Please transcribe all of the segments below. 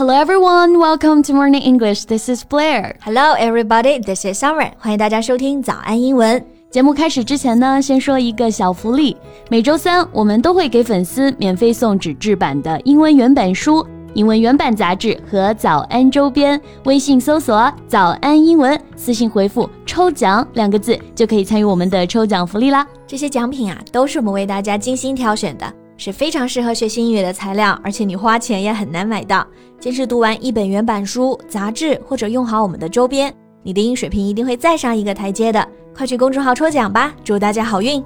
Hello everyone, welcome to Morning English. This is Blair. Hello everybody, this is Summer. 欢迎大家收听早安英文。节目开始之前呢，先说一个小福利。每周三我们都会给粉丝免费送纸质版的英文原版书、英文原版杂志和早安周边。微信搜索“早安英文”，私信回复“抽奖”两个字，就可以参与我们的抽奖福利啦。这些奖品啊，都是我们为大家精心挑选的。是非常适合学习英语的材料，而且你花钱也很难买到。坚持读完一本原版书、杂志，或者用好我们的周边，你的英语水平一定会再上一个台阶的。快去公众号抽奖吧，祝大家好运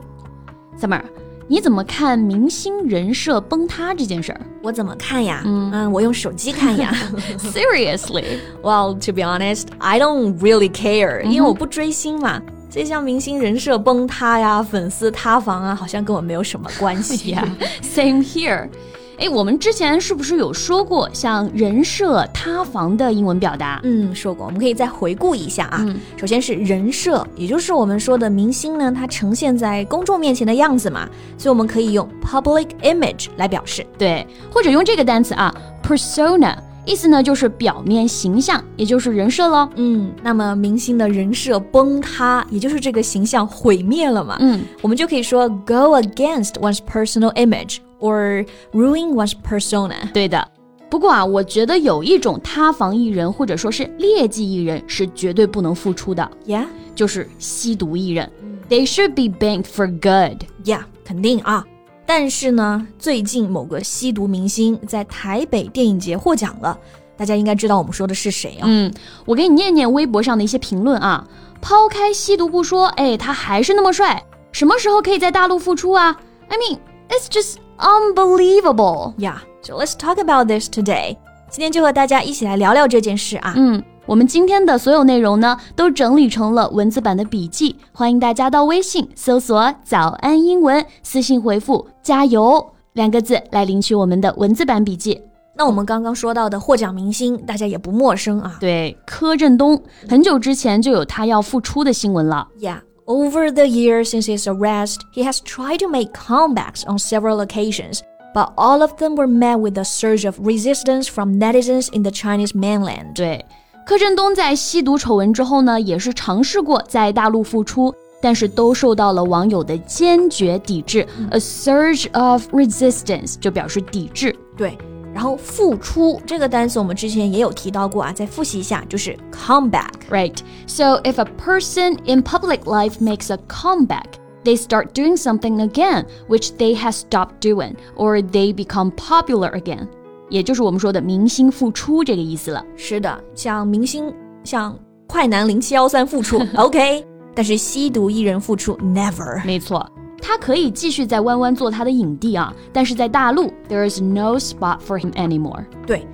！Summer，你怎么看明星人设崩塌这件事儿？我怎么看呀？嗯嗯，我用手机看呀。Seriously？Well, to be honest, I don't really care，因为我不追星嘛。这像明星人设崩塌呀，粉丝塌房啊，好像跟我没有什么关系呀。Same here。哎，我们之前是不是有说过像人设塌房的英文表达？嗯，说过。我们可以再回顾一下啊。首先是人设，也就是我们说的明星呢，他呈现在公众面前的样子嘛，所以我们可以用 public image 来表示。对，或者用这个单词啊，persona。意思呢，就是表面形象，也就是人设喽。嗯，那么明星的人设崩塌，也就是这个形象毁灭了嘛。嗯，我们就可以说 go against one's personal image or ruin one's persona。对的。不过啊，我觉得有一种塌房艺人或者说是劣迹艺人是绝对不能复出的。Yeah，就是吸毒艺人。They should be banned for good。Yeah，肯定啊。但是呢，最近某个吸毒明星在台北电影节获奖了，大家应该知道我们说的是谁啊？嗯，我给你念念微博上的一些评论啊。抛开吸毒不说，哎，他还是那么帅，什么时候可以在大陆复出啊？I mean, it's just unbelievable. Yeah, so let's talk about this today. 今天就和大家一起来聊聊这件事啊。嗯。我们今天的所有内容呢，都整理成了文字版的笔记，欢迎大家到微信搜索“早安英文”，私信回复“加油”两个字来领取我们的文字版笔记。那我们刚刚说到的获奖明星，大家也不陌生啊。对，柯震东，很久之前就有他要复出的新闻了。Yeah, over the years since his arrest, he has tried to make comebacks on several occasions. But all of them were met with a surge of resistance from netizens in the Chinese mainland. 对。 柯震东在吸毒丑闻之后呢，也是尝试过在大陆复出，但是都受到了网友的坚决抵制。A surge of resistance 就表示抵制。对，然后复出这个单词我们之前也有提到过啊，再复习一下，就是 comeback。Right. So if a person in public life makes a comeback. They start doing something again, which they have stopped doing, or they become popular again. 也就是我们说的明星复出这个意思了。是的，像明星像快男零七幺三复出，OK，但是吸毒艺人复出，never。没错，他可以继续在弯弯做他的影帝啊，但是在大陆，there is no spot for him anymore。对，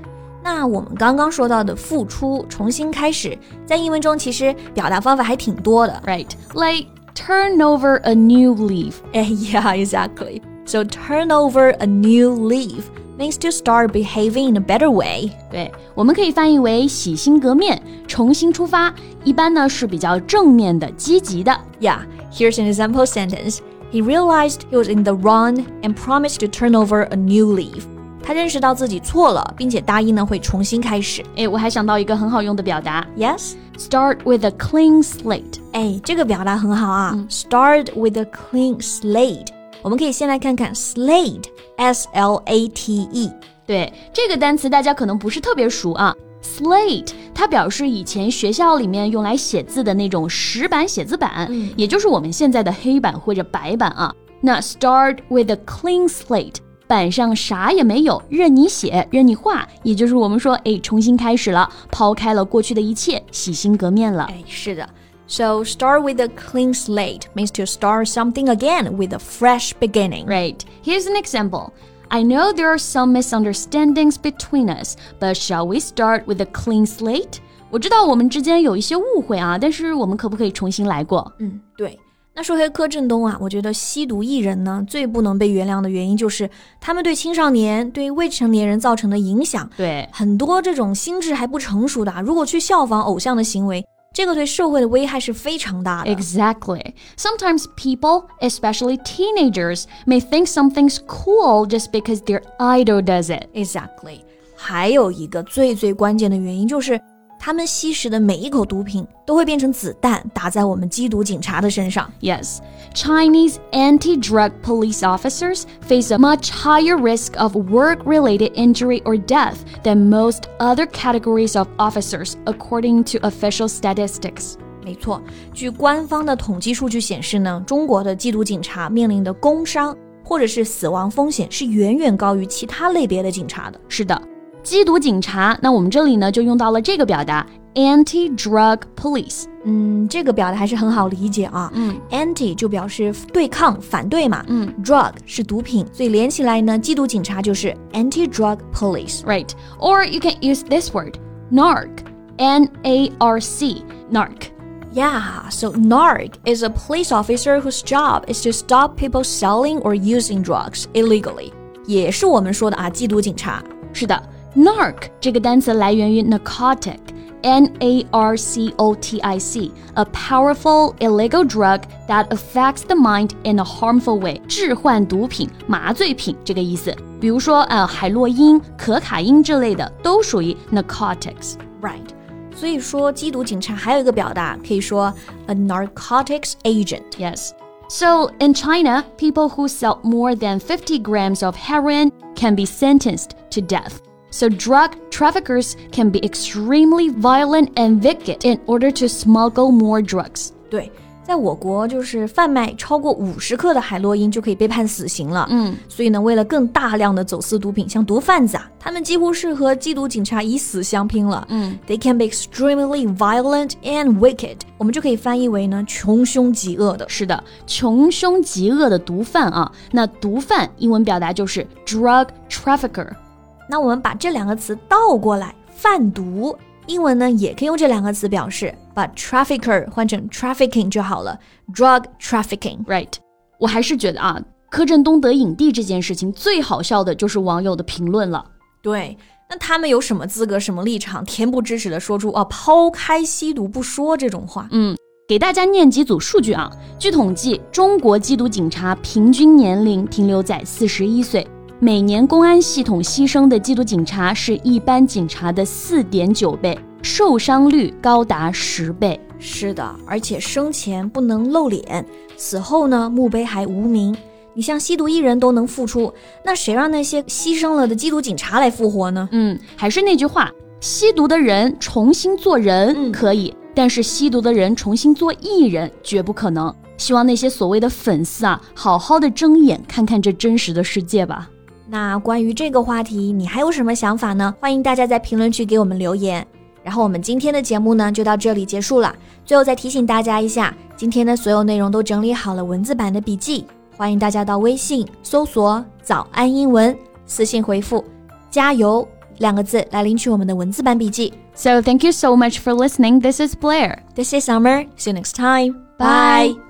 那我们刚刚说到的复出、重新开始，在英文中其实表达方法还挺多的，right？Like turn over a new leaf。哎，Yeah，exactly。So turn over a new leaf。means to start behaving in a better way。对，我们可以翻译为洗心革面、重新出发，一般呢是比较正面的、积极的。Yeah, here's an example sentence. He realized he was in the wrong and promised to turn over a new leaf. 他认识到自己错了，并且答应呢会重新开始。哎，我还想到一个很好用的表达，Yes, start with a clean slate。哎，这个表达很好啊、嗯、，start with a clean slate。 我们可以先来看看 slate，s l a t e。对这个单词，大家可能不是特别熟啊。slate 它表示以前学校里面用来写字的那种石板写字板，嗯、也就是我们现在的黑板或者白板啊。那 start with a clean slate，板上啥也没有，任你写，任你画，也就是我们说，哎，重新开始了，抛开了过去的一切，洗心革面了。哎，是的。So start with a clean slate means to start something again with a fresh beginning. Right. Here's an example. I know there are some misunderstandings between us, but shall we start with a clean slate? 我知道我们之间有一些误会啊，但是我们可不可以重新来过？嗯，对。那说回柯震东啊，我觉得吸毒艺人呢最不能被原谅的原因就是他们对青少年、对未成年人造成的影响。对，很多这种心智还不成熟的，如果去效仿偶像的行为。 这个对社会的危害是非常大的。Exactly. Sometimes people, especially teenagers, may think something's cool just because their idol does it. Exactly. 还有一个最最关键的原因就是。 他们吸食的每一口毒品都会变成子弹，打在我们缉毒警察的身上。Yes, Chinese anti-drug police officers face a much higher risk of work-related injury or death than most other categories of officers, according to official statistics. 没错，据官方的统计数据显示呢，中国的缉毒警察面临的工伤或者是死亡风险是远远高于其他类别的警察的。是的。 缉毒警察，那我们这里呢就用到了这个表达 anti-drug police。嗯，这个表达还是很好理解啊。嗯，anti 就表示对抗、反对嘛。嗯，drug 是毒品，所以连起来呢，缉毒警察就是 anti-drug police。Right. Or you can use this word, narc, N-A-R-C, narc. Yeah, so narc is a police officer whose job is to stop people selling or using drugs illegally. 也是我们说的啊，缉毒警察。是的。 Narc 这个单词来源于 narcotic。N A R C O T I C，a powerful illegal drug that affects the mind in a harmful way，致幻毒品、麻醉品这个意思。比如说，呃，海洛因、可卡因这类的都属于 narcotics。Right。所以说，缉毒警察还有一个表达，可以说 a narcotics agent。Yes。So in China, people who sell more than 50 grams of heroin can be sentenced to death. So drug traffickers can be extremely violent and wicked in order to smuggle more drugs. 对，在我国就是贩卖超过五十克的海洛因就可以被判死刑了。嗯，所以呢，为了更大量的走私毒品，像毒贩子啊，他们几乎是和缉毒警察以死相拼了。嗯，They can be extremely violent and wicked。我们就可以翻译为呢，穷凶极恶的。是的，穷凶极恶的毒贩啊。那毒贩英文表达就是 drug trafficker。 那我们把这两个词倒过来，贩毒，英文呢也可以用这两个词表示，把 trafficker 换成 trafficking 就好了，drug trafficking，right？我还是觉得啊，柯震东得影帝这件事情最好笑的就是网友的评论了。对，那他们有什么资格、什么立场，恬不知耻的说出啊抛开吸毒不说这种话？嗯，给大家念几组数据啊，据统计，中国缉毒警察平均年龄停留在四十一岁。每年公安系统牺牲的缉毒警察是一般警察的四点九倍，受伤率高达十倍。是的，而且生前不能露脸，死后呢墓碑还无名。你像吸毒艺人都能复出，那谁让那些牺牲了的缉毒警察来复活呢？嗯，还是那句话，吸毒的人重新做人可以，但是吸毒的人重新做艺人绝不可能。希望那些所谓的粉丝啊，好好的睁眼看看这真实的世界吧。那关于这个话题，你还有什么想法呢？欢迎大家在评论区给我们留言。然后我们今天的节目呢，就到这里结束了。最后再提醒大家一下，今天的所有内容都整理好了文字版的笔记，欢迎大家到微信搜索“早安英文”，私信回复“加油”两个字来领取我们的文字版笔记。So thank you so much for listening. This is Blair. This is Summer. See you next time. Bye.